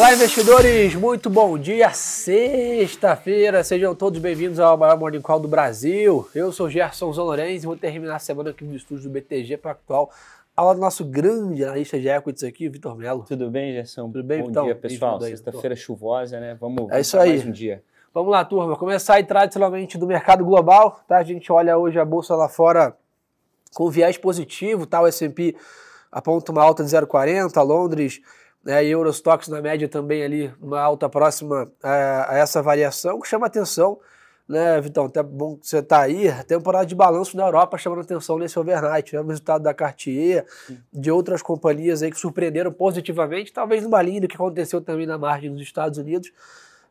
Olá, investidores! Muito bom dia! Sexta-feira, sejam todos bem-vindos ao maior Morning Call do Brasil. Eu sou Gerson Zolorenz e vou terminar a semana aqui no estúdio do BTG para atual aula do nosso grande analista de equities aqui, Vitor Melo. Tudo bem, Gerson? Tudo bem, Bom Vitão? dia, pessoal. Sexta-feira chuvosa, né? Vamos, É vamos isso pra aí. mais um dia. Vamos lá, turma. Começar aí tradicionalmente do mercado global, tá? A gente olha hoje a bolsa lá fora com viés positivo, tá? O S&P aponta uma alta de 0,40, Londres né, e Eurostox na média também ali, uma alta próxima a, a essa variação, que chama atenção, né, Vitão? Até bom que você está aí, a temporada de balanço na Europa chamando atenção nesse overnight, tivemos o resultado da Cartier, de outras companhias aí que surpreenderam positivamente, talvez numa linha do que aconteceu também na margem dos Estados Unidos,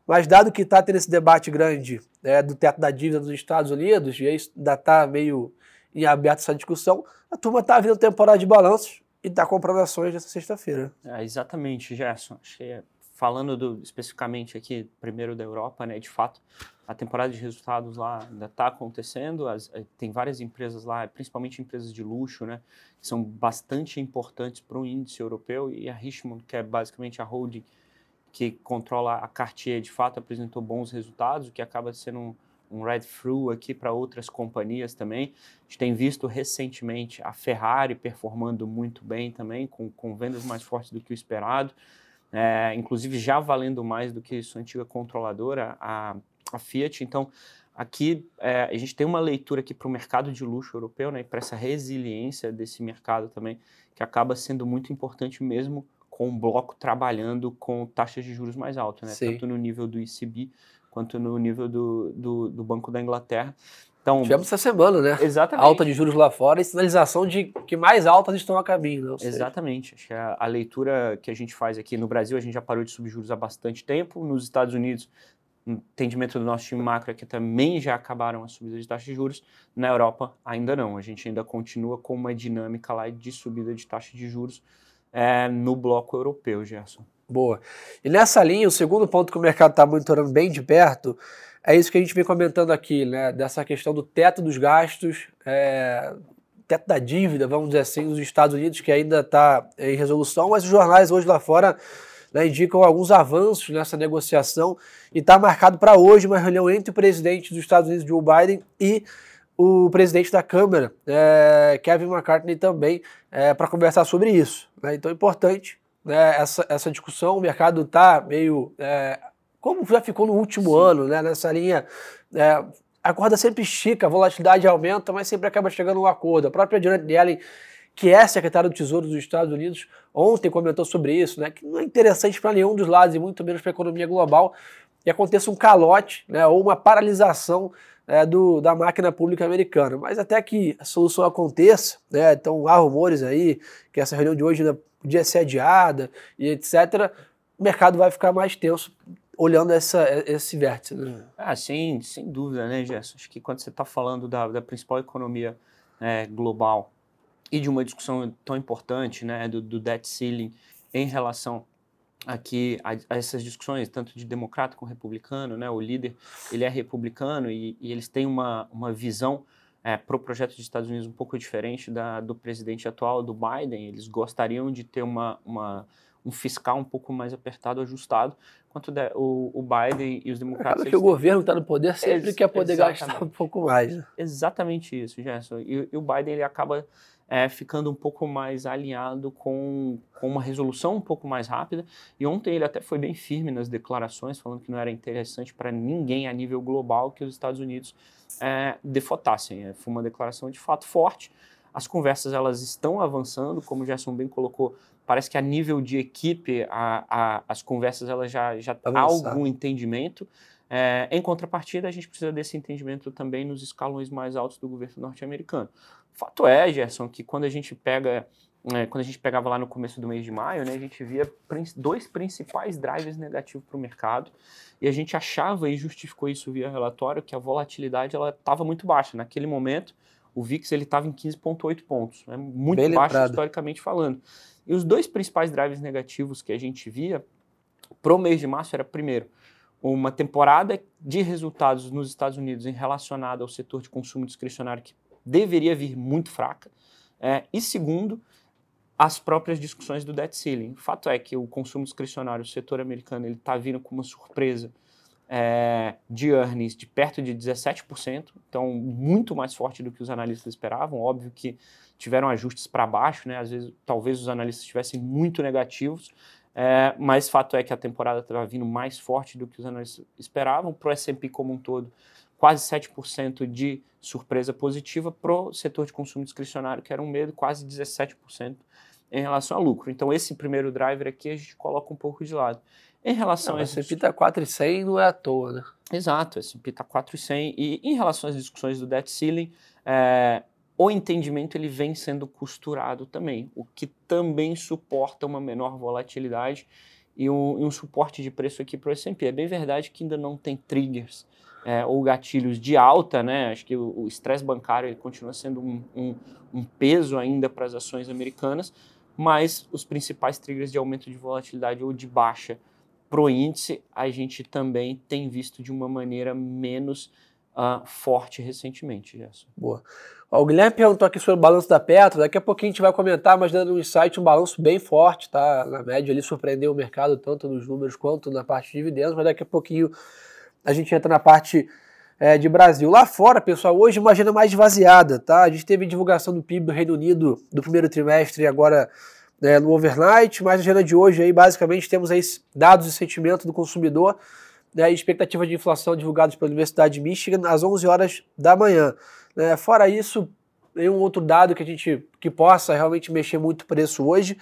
mas dado que está tendo esse debate grande né, do teto da dívida dos Estados Unidos, e aí ainda está meio em aberto essa discussão, a turma está vindo temporada de balanços e está comprando ações nessa sexta-feira. É, exatamente, Gerson. É, falando do- especificamente aqui, primeiro da Europa, né? De fato, a temporada de resultados lá ainda está acontecendo. as- eh, tem várias empresas lá, principalmente empresas de luxo, né? Que são bastante importantes para o índice europeu. E a Richmond, que é basicamente a holding que controla a Cartier, de fato apresentou bons resultados, o que acaba sendo um, red through aqui para outras companhias também. A gente tem visto recentemente a Ferrari performando muito bem também, com, com vendas mais fortes do que o esperado, é, inclusive já valendo mais do que sua antiga controladora, a, a Fiat. Então, aqui é, a gente tem uma leitura aqui para o mercado de luxo europeu, né, para essa resiliência desse mercado também, que acaba sendo muito importante mesmo com o bloco trabalhando com taxas de juros mais altas, né, Sim. tanto no nível do ECB quanto no nível do, do, do Banco da Inglaterra. Então, Tivemos essa semana, né? exatamente. Alta de juros lá fora e sinalização de que mais altas estão a caminho. Seja, Exatamente. Acho que a, a leitura que a gente faz aqui no Brasil, a gente já parou de subir juros há bastante tempo. Nos Estados Unidos, o entendimento do nosso time macro é que também já acabaram as subidas de taxa de juros. Na Europa, ainda não. A gente ainda continua com uma dinâmica lá de subida de taxa de juros é, no bloco europeu, Gerson. Boa. E nessa linha, o segundo ponto que o mercado está monitorando bem de perto é isso que a gente vem comentando aqui, né? Dessa questão do teto dos gastos, é, teto da dívida, vamos dizer assim, dos Estados Unidos, que ainda está em resolução, mas os jornais hoje lá fora né, indicam alguns avanços nessa negociação e está marcado para hoje uma reunião entre o presidente dos Estados Unidos, Joe Biden, e o presidente da Câmara, é, Kevin McCartney, também, para conversar sobre isso. né? Então é importante né, essa, essa discussão. O mercado está meio. é, como já ficou no último ano, né, nessa linha. é, a corda sempre estica, a volatilidade aumenta, mas sempre acaba chegando a um acordo. A própria Janet Yellen, que é secretária do Tesouro dos Estados Unidos, ontem comentou sobre isso, né, que não é interessante para nenhum dos lados e muito menos para a economia global que aconteça um calote né, ou uma paralisação é, do, da máquina pública americana. Mas até que a solução aconteça, né, então há rumores aí que essa reunião de hoje ainda podia ser adiada e etc., o mercado vai ficar mais tenso olhando essa, esse vértice. Né? Ah, sem, sem dúvida, né, Gerson? Acho que quando você está falando da, da principal economia é, global e de uma discussão tão importante, né, do, do debt ceiling em relação aqui a, a essas discussões, tanto de democrata com republicano, né, o líder, ele é republicano e, e eles têm uma, uma visão é, para o projeto dos Estados Unidos um pouco diferente da, do presidente atual, do Biden. Eles gostariam de ter uma, uma, um fiscal um pouco mais apertado, ajustado, enquanto de- o, o Biden e os democratas... Claro que o governo está no poder sempre Ex- quer poder gastar um pouco mais. né? Exatamente isso, Gerson. E, e o Biden ele acaba é, ficando um pouco mais alinhado com, com uma resolução um pouco mais rápida. E ontem ele até foi bem firme nas declarações, falando que não era interessante para ninguém a nível global que os Estados Unidos é, defotassem. É, foi uma declaração de fato forte. As conversas elas estão avançando, como o Gerson bem colocou. Parece que a nível de equipe a, a, as conversas elas já já há Avançaram. algum entendimento. É, em contrapartida, a gente precisa desse entendimento também nos escalões mais altos do governo norte-americano. Fato é, Gerson, que quando a gente pega, é, quando a gente pegava lá no começo do mês de maio, né, a gente via dois principais drivers negativos para o mercado e a gente achava e justificou isso via relatório que a volatilidade ela estava muito baixa naquele momento. O VIX ele estava em 15,8 pontos, né, muito Bem baixo lembrado. historicamente falando. E os dois principais drivers negativos que a gente via pro mês de março era primeiro uma temporada de resultados nos Estados Unidos em relacionado ao setor de consumo discricionário que deveria vir muito fraca. É, e segundo, as próprias discussões do debt ceiling. Fato é que o consumo discricionário, o setor americano, ele está vindo com uma surpresa é, de earnings de perto de 17%, então muito mais forte do que os analistas esperavam. Óbvio que tiveram ajustes para baixo, né? Às vezes, talvez os analistas estivessem muito negativos, é, mas fato é que a temporada estava vindo mais forte do que os analistas esperavam. Para o S&P como um todo, quase 7% de surpresa positiva. Para o setor de consumo discricionário, que era um medo, quase 17% em relação a lucro. Então, esse primeiro driver aqui a gente coloca um pouco de lado. Em relação não, a... S&P está 4,100 não é à toa, né? Exato, o S&P está 4,100. E em relação às discussões do debt ceiling, é, o entendimento ele vem sendo costurado também, o que também suporta uma menor volatilidade e um, e um suporte de preço aqui para o S&P. É bem verdade que ainda não tem triggers é, ou gatilhos de alta, né? Acho que o estresse bancário continua sendo um, um, um peso ainda para as ações americanas, mas os principais triggers de aumento de volatilidade ou de baixa para o índice a gente também tem visto de uma maneira menos uh, forte recentemente, Gerson. Boa. o Guilherme perguntou aqui sobre o balanço da Petro, daqui a pouquinho a gente vai comentar, mas dando um insight, um balanço bem forte, tá? Na média ele surpreendeu o mercado tanto nos números quanto na parte de dividendos, mas daqui a pouquinho a gente entra na parte é, de Brasil. Lá fora, pessoal, hoje uma agenda mais esvaziada, tá? A gente teve divulgação do PIB do Reino Unido do primeiro trimestre agora né, no overnight, mas a agenda de hoje aí basicamente temos aí dados de sentimento do consumidor né, expectativa de inflação divulgados pela Universidade de Michigan às 11 horas da manhã. Né. Fora isso, nenhum outro dado que a gente que possa realmente mexer muito o preço hoje.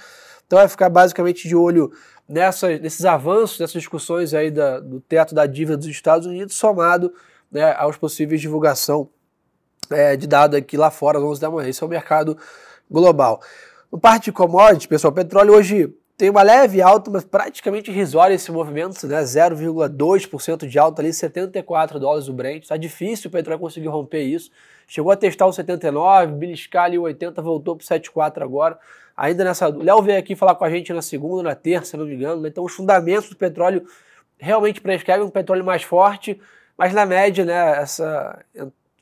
Então vai ficar basicamente de olho nessa, nesses avanços, nessas discussões aí da, do teto da dívida dos Estados Unidos, somado né, aos possíveis divulgação é, de dado aqui lá fora às 11 da manhã. Esse é o mercado global. No parte de commodities, pessoal, petróleo hoje tem uma leve alta, mas praticamente irrisória esse movimento, né? 0,2% de alta ali, 74 dólares o Brent. Tá difícil o petróleo conseguir romper isso. Chegou a testar o 79, beliscar ali o 80, voltou para o 74 agora. Ainda nessa. O Léo veio aqui falar com a gente na segunda, na terça, se não me engano. Né? Então os fundamentos do petróleo realmente prescrevem um petróleo mais forte, mas na média, né, essa,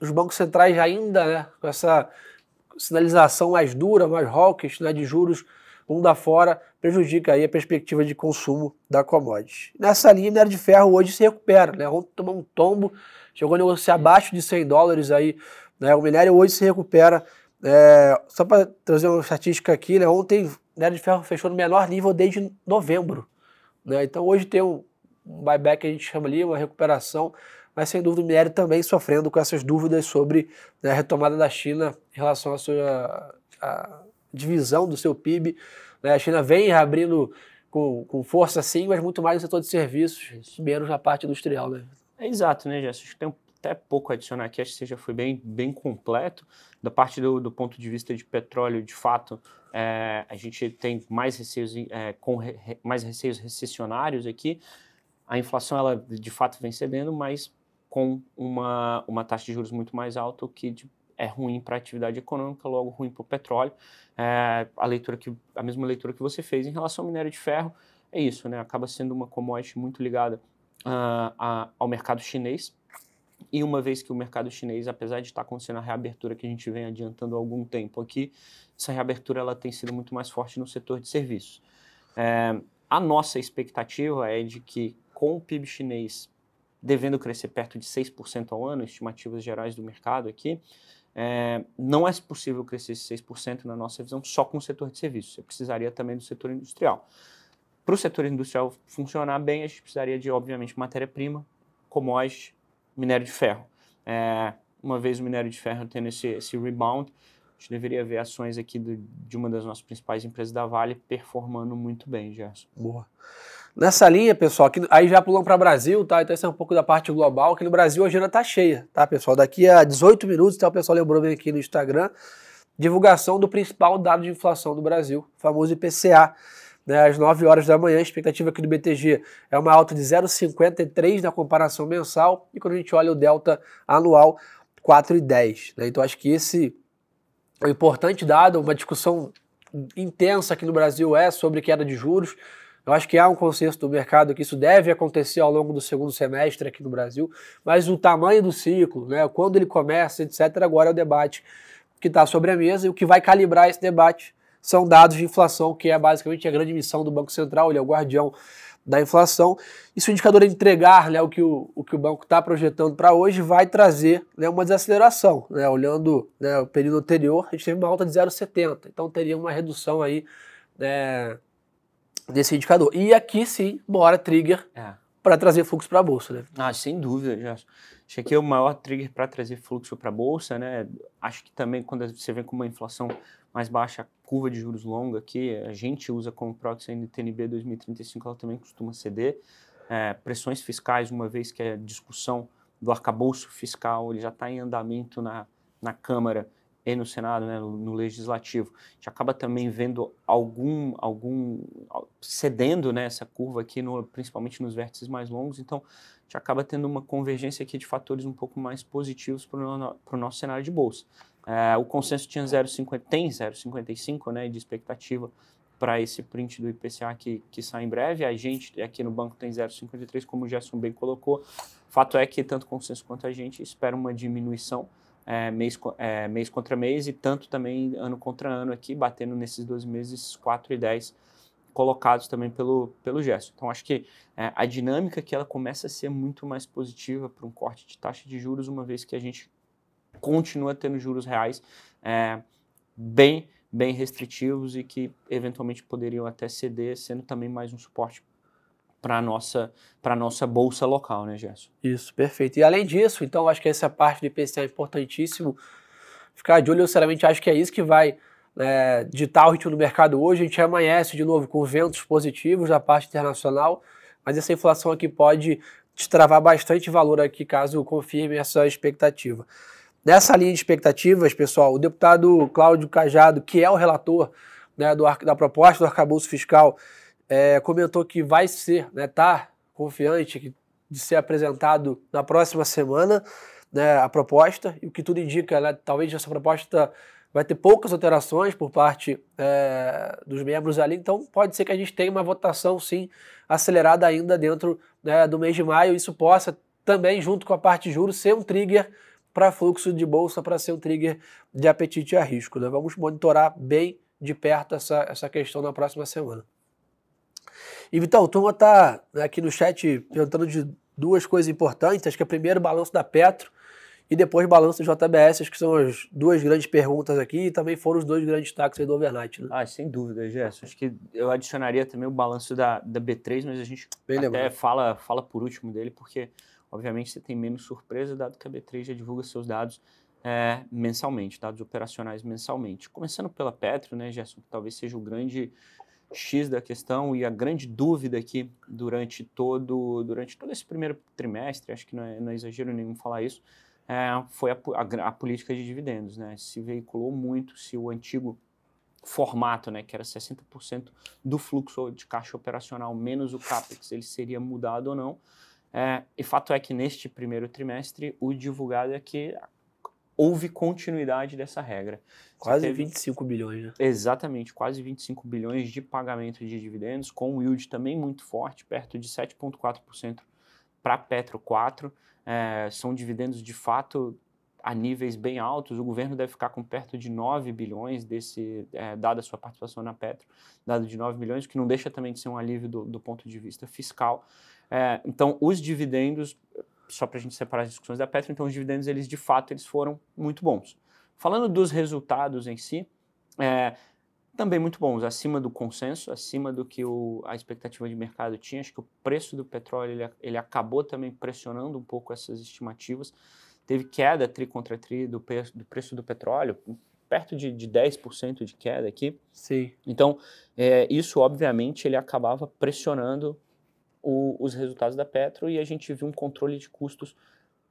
os bancos centrais ainda, né, com essa sinalização mais dura, mais hawkish, né, de juros mundo afora, prejudica aí a perspectiva de consumo da commodity. Nessa linha, minério de ferro hoje se recupera, né? Ontem tomou um tombo, chegou a negociar abaixo de 100 dólares aí, né? O minério hoje se recupera. É, só para trazer uma estatística aqui, né? Ontem minério de ferro fechou no menor nível desde novembro, né? Então hoje tem um, buyback que a gente chama ali, uma recuperação, mas sem dúvida o minério também sofrendo com essas dúvidas sobre né, a retomada da China em relação à sua divisão do seu PIB. Né? A China vem abrindo com, com força sim, mas muito mais no setor de serviços, menos na parte industrial. Né? É exato, né, Gerson? Acho que tem até pouco a adicionar aqui, acho que você já foi bem, bem completo. Da parte do, do ponto de vista de petróleo, de fato, é, a gente tem mais receios, é, com re, mais receios recessionários aqui. A inflação, ela de fato vem cedendo, mas com uma, uma taxa de juros muito mais alta, o que de, é ruim para a atividade econômica, logo ruim para o petróleo. É, a leitura que a mesma leitura que você fez em relação ao minério de ferro é isso, né? Acaba sendo uma commodity muito ligada uh, a, ao mercado chinês. E uma vez que o mercado chinês, apesar de estar acontecendo a reabertura que a gente vem adiantando há algum tempo aqui, essa reabertura ela tem sido muito mais forte no setor de serviços. É, a nossa expectativa é de que com o PIB chinês devendo crescer perto de 6% ao ano, estimativas gerais do mercado aqui, é, não é possível crescer esse 6% na nossa visão só com o setor de serviços. Você precisaria também do setor industrial. Para o setor industrial funcionar bem, a gente precisaria de, obviamente, matéria-prima, commodity, minério de ferro. É, uma vez o minério de ferro tendo esse, esse rebound, a gente deveria ver ações aqui do, de uma das nossas principais empresas da Vale performando muito bem, Gerson. Boa. Nessa linha, pessoal, aqui, aí já pulamos para Brasil, tá? Então esse é um pouco da parte global. Aqui no Brasil a agenda está cheia, tá, pessoal? Daqui a 18 minutos, tá, o pessoal lembrou bem aqui no Instagram, divulgação do principal dado de inflação do Brasil, famoso IPCA. Né, às 9 horas da manhã, a expectativa aqui do BTG é uma alta de 0,53 na comparação mensal, e quando a gente olha o delta anual, 4,10. Né? Então acho que esse é um importante dado, uma discussão intensa aqui no Brasil é sobre queda de juros. Eu acho que há um consenso do mercado que isso deve acontecer ao longo do segundo semestre aqui no Brasil, mas o tamanho do ciclo, né, quando ele começa, etc., agora é o debate que está sobre a mesa e o que vai calibrar esse debate são dados de inflação, que é basicamente a grande missão do Banco Central, ele é o guardião da inflação. E se o indicador entregar né, o, que o, o que o banco está projetando para hoje, vai trazer né, uma desaceleração. Né, olhando né, o período anterior, a gente teve uma alta de 0,70, então teria uma redução aí né, desse indicador. E aqui sim, bora trigger é. para trazer fluxo para a bolsa. Né? Ah, sem dúvida, já. Acho que é o maior trigger para trazer fluxo para a bolsa, né? Acho que também quando você vem com uma inflação mais baixa, curva de juros longa que a gente usa como proxy a NTNB 2035, ela também costuma ceder. É, pressões fiscais, uma vez que a discussão do arcabouço fiscal ele já está em andamento na, na Câmara e no Senado, né, no, Legislativo, a gente acaba também vendo algum, algum cedendo né, essa curva aqui, no, principalmente nos vértices mais longos, então a gente acaba tendo uma convergência aqui de fatores um pouco mais positivos para o nosso cenário de bolsa. É, o consenso tinha 0,50, tem 0,55 né, de expectativa para esse print do IPCA que, que sai em breve. A gente aqui no banco tem 0,53, como o Gerson bem colocou. Fato é que tanto o consenso quanto a gente espera uma diminuição é, mês, é, mês contra mês e tanto também ano contra ano aqui, batendo nesses 12 meses 4 e 10 colocados também pelo, pelo Gerson. Então, acho que é, a dinâmica que ela começa a ser muito mais positiva para um corte de taxa de juros, uma vez que a gente continua tendo juros reais é, bem, bem restritivos e que eventualmente poderiam até ceder, sendo também mais um suporte para a nossa, nossa bolsa local, né, Gerson? Isso, perfeito. E além disso, então, acho que essa parte do IPCA é importantíssimo ficar de olho. Eu, sinceramente, acho que é isso que vai é, ditar o ritmo do mercado hoje. A gente amanhece de novo com ventos positivos da parte internacional, mas essa inflação aqui pode destravar bastante valor aqui caso confirme essa expectativa. Nessa linha de expectativas, pessoal, o deputado Cláudio Cajado, que é o relator né, do, da proposta do arcabouço fiscal, é, comentou que vai ser, né, tá confiante de ser apresentado na próxima semana né, a proposta, e o que tudo indica, né, talvez essa proposta vai ter poucas alterações por parte é, dos membros ali, então pode ser que a gente tenha uma votação, sim, acelerada ainda dentro né, do mês de maio, isso possa também, junto com a parte de juros, ser um trigger para fluxo de bolsa para ser um trigger de apetite a risco. Né? Vamos monitorar bem de perto essa, essa questão na próxima semana. E Vitão, o turma está aqui no chat perguntando de duas coisas importantes. Acho que é primeiro o balanço da Petro e depois o balanço do JBS, acho que são as duas grandes perguntas aqui e também foram os dois grandes destaques aí do overnight. Né? Ah, sem dúvida, Gerson. Acho que eu adicionaria também o balanço da, da B3, mas a gente Bem até fala, fala por último dele, porque Obviamente você tem menos surpresa, dado que a B3 já divulga seus dados é, mensalmente, dados operacionais mensalmente. Começando pela Petro, né, Gerson, que talvez seja o grande X da questão e a grande dúvida aqui durante todo, durante todo esse primeiro trimestre, acho que não é, não é exagero nenhum falar isso, é, foi a, a, a, política de dividendos. Né? Se veiculou muito se o antigo formato, né, que era 60% do fluxo de caixa operacional menos o CAPEX, ele seria mudado ou não. É, e fato é que neste primeiro trimestre, o divulgado é que houve continuidade dessa regra. Quase teve, 25 bilhões, né? Exatamente, quase 25 bilhões de pagamento de dividendos, com o yield também muito forte, perto de 7,4% para Petro 4. É, são dividendos de fato a níveis bem altos. O governo deve ficar com perto de 9 bilhões, desse, é, dada a sua participação na Petro, dado de 9 bilhões, que não deixa também de ser um alívio do, do ponto de vista fiscal. É, então, os dividendos, só para a gente separar as discussões da Petro, então os dividendos, eles de fato, eles foram muito bons. Falando dos resultados em si, é, também muito bons, acima do consenso, acima do que o, a expectativa de mercado tinha. Acho que o preço do petróleo ele, ele acabou também pressionando um pouco essas estimativas. Teve queda tri contra tri do, do preço do petróleo, perto de, de 10% de queda aqui. Sim. Então, é, isso obviamente ele acabava pressionando o, os resultados da Petro e a gente viu um controle de custos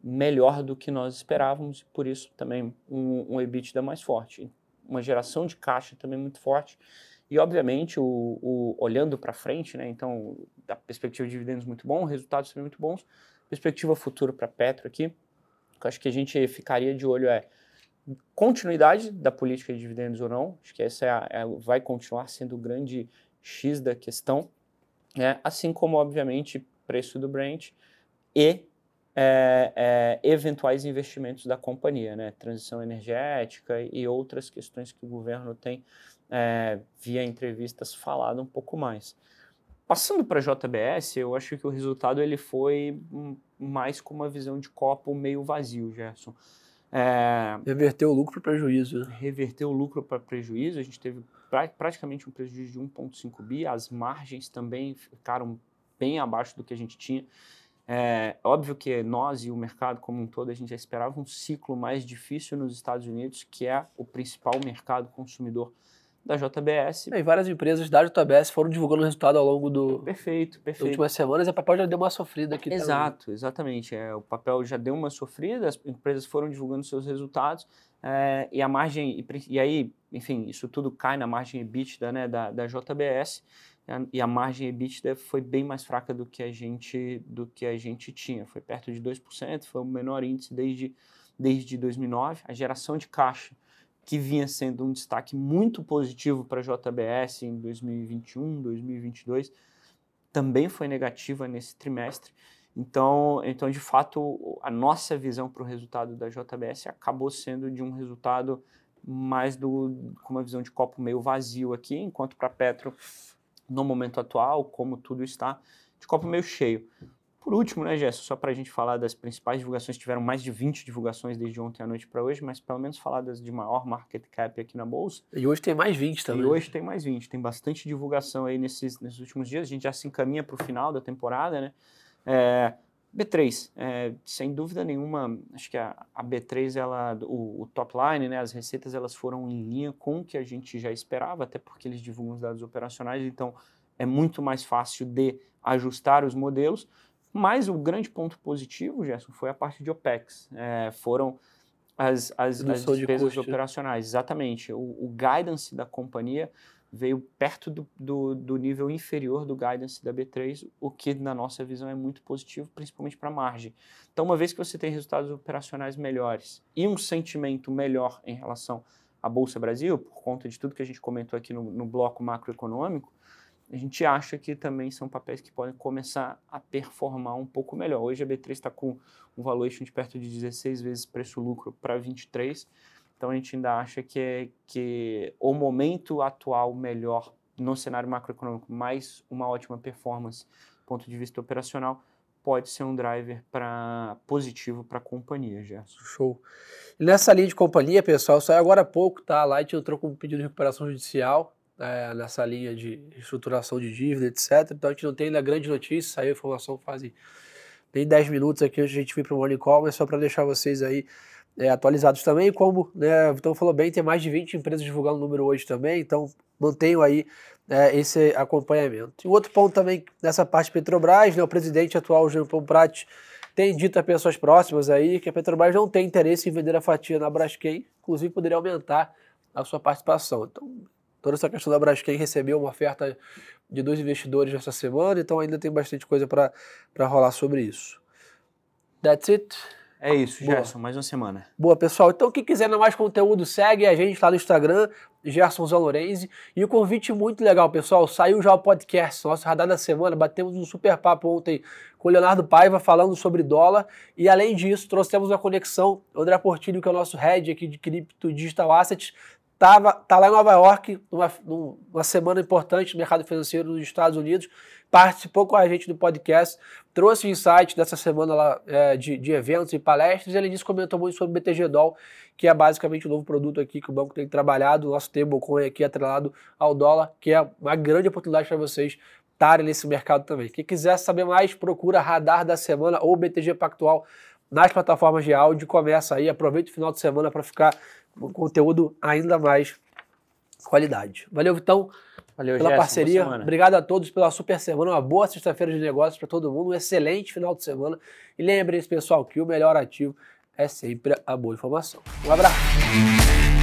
melhor do que nós esperávamos, e por isso também um, um EBITDA mais forte. Uma geração de caixa também muito forte. E, obviamente, o, o olhando para frente, né, então, da perspectiva de dividendos muito bom, resultados também muito bons, perspectiva futura para a Petro aqui, que acho que a gente ficaria de olho é continuidade da política de dividendos ou não, acho que essa é a, é, vai continuar sendo o grande X da questão, né? assim como, obviamente, preço do Brent e é, é, eventuais investimentos da companhia, né? transição energética e outras questões que o governo tem, é, via entrevistas, falado um pouco mais. Passando para a JBS, eu acho que o resultado ele foi mais com uma visão de copo meio vazio, Gerson. É, reverteu o lucro para prejuízo. Né? Reverteu o lucro para prejuízo. A gente teve pra, praticamente um prejuízo de 1,5 bi. As margens também ficaram bem abaixo do que a gente tinha. É óbvio que nós e o mercado como um todo, a gente já esperava um ciclo mais difícil nos Estados Unidos, que é o principal mercado consumidor da JBS. E várias empresas da JBS foram divulgando o resultado ao longo do perfeito, perfeito. das últimas semanas o papel já deu uma sofrida aqui Exato, também. exatamente. É, o papel já deu uma sofrida, as empresas foram divulgando seus resultados é, e a margem, e, e, aí, enfim, isso tudo cai na margem EBITDA né, da, da JBS e a margem EBITDA foi bem mais fraca do que a gente do que a gente tinha, foi perto de 2%, foi o menor índice desde, desde 2009. A geração de caixa que vinha sendo um destaque muito positivo para a JBS em 2021, 2022, também foi negativa nesse trimestre. Então, então de fato, a nossa visão para o resultado da JBS acabou sendo de um resultado mais do, com uma visão de copo meio vazio aqui, enquanto para Petro no momento atual, como tudo está, de copo meio cheio. Por último, né, Gerson, só para a gente falar das principais divulgações, tiveram mais de 20 divulgações desde ontem à noite para hoje, mas pelo menos falar das de maior market cap aqui na Bolsa. E hoje tem mais 20 também. E hoje tem mais 20, tem bastante divulgação aí nesses, nesses últimos dias, a gente já se encaminha para o final da temporada, né? É, B3, é, sem dúvida nenhuma, acho que a, a B3, ela, o, o, top line, né, as receitas, elas foram em linha com o que a gente já esperava, até porque eles divulgam os dados operacionais, então é muito mais fácil de ajustar os modelos. Mas o grande ponto positivo, Gerson, foi a parte de OPEX. É, foram as, as, as despesas de operacionais, exatamente. O, o, guidance da companhia veio perto do, do, do, nível inferior do guidance da B3, o que, na nossa visão, é muito positivo, principalmente para a margem. Então, uma vez que você tem resultados operacionais melhores e um sentimento melhor em relação à Bolsa Brasil, por conta de tudo que a gente comentou aqui no, no bloco macroeconômico, a gente acha que também são papéis que podem começar a performar um pouco melhor. Hoje a B3 está com um valuation de perto de 16 vezes preço-lucro para 23, então a gente ainda acha que, é, que o momento atual melhor no cenário macroeconômico, mais uma ótima performance do ponto de vista operacional, pode ser um driver para positivo para a companhia, Gerson. Show. E nessa linha de companhia, pessoal, saiu agora há pouco, tá? A Light entrou com um pedido de recuperação judicial é, nessa linha de estruturação de dívida, etc. Então a gente não tem ainda grande notícia, saiu a informação faz nem 10 minutos aqui a gente vir para o Morning Call, mas só para deixar vocês aí é, atualizados também. Como né, o Vitão falou bem, tem mais de 20 empresas divulgando o número hoje também, então mantenham aí é, esse acompanhamento. E outro ponto também nessa parte Petrobras, né, o presidente atual, Jean Paul Prat, tem dito a pessoas próximas aí que a Petrobras não tem interesse em vender a fatia na Braskem, inclusive poderia aumentar a sua participação. Então, toda essa questão da Braskem recebeu uma oferta de dois investidores essa semana, então ainda tem bastante coisa para rolar sobre isso. That's it. É isso, Boa. Gerson, mais uma semana. Boa, pessoal. Então, quem quiser mais conteúdo, segue a gente lá no Instagram, Gerson Zalorenzi. E o convite muito legal, pessoal. Saiu já o podcast, nosso radar da semana. Batemos um super papo ontem com o Leonardo Paiva falando sobre dólar. E além disso, trouxemos uma conexão. O André Portilho, que é o nosso head aqui de Cripto Digital Assets, Tava, tá lá em Nova York, numa, numa semana importante no mercado financeiro dos Estados Unidos, participou com a gente do podcast, trouxe insights dessa semana lá, é, de, de, eventos e palestras, e ele disse, comentou muito sobre o BTG Doll, que é basicamente o um novo produto aqui que o banco tem trabalhado, o nosso stablecoin aqui atrelado ao dólar, que é uma grande oportunidade para vocês estarem nesse mercado também. Quem quiser saber mais, procura Radar da Semana ou BTG Pactual nas plataformas de áudio, começa aí, aproveita o final de semana para ficar um conteúdo ainda mais qualidade. Valeu, Vitão, Valeu, pela parceria. Obrigado a todos pela super semana. Uma boa sexta-feira de negócios para todo mundo. Um excelente final de semana. E lembrem-se, pessoal, que o melhor ativo é sempre a boa informação. Um abraço.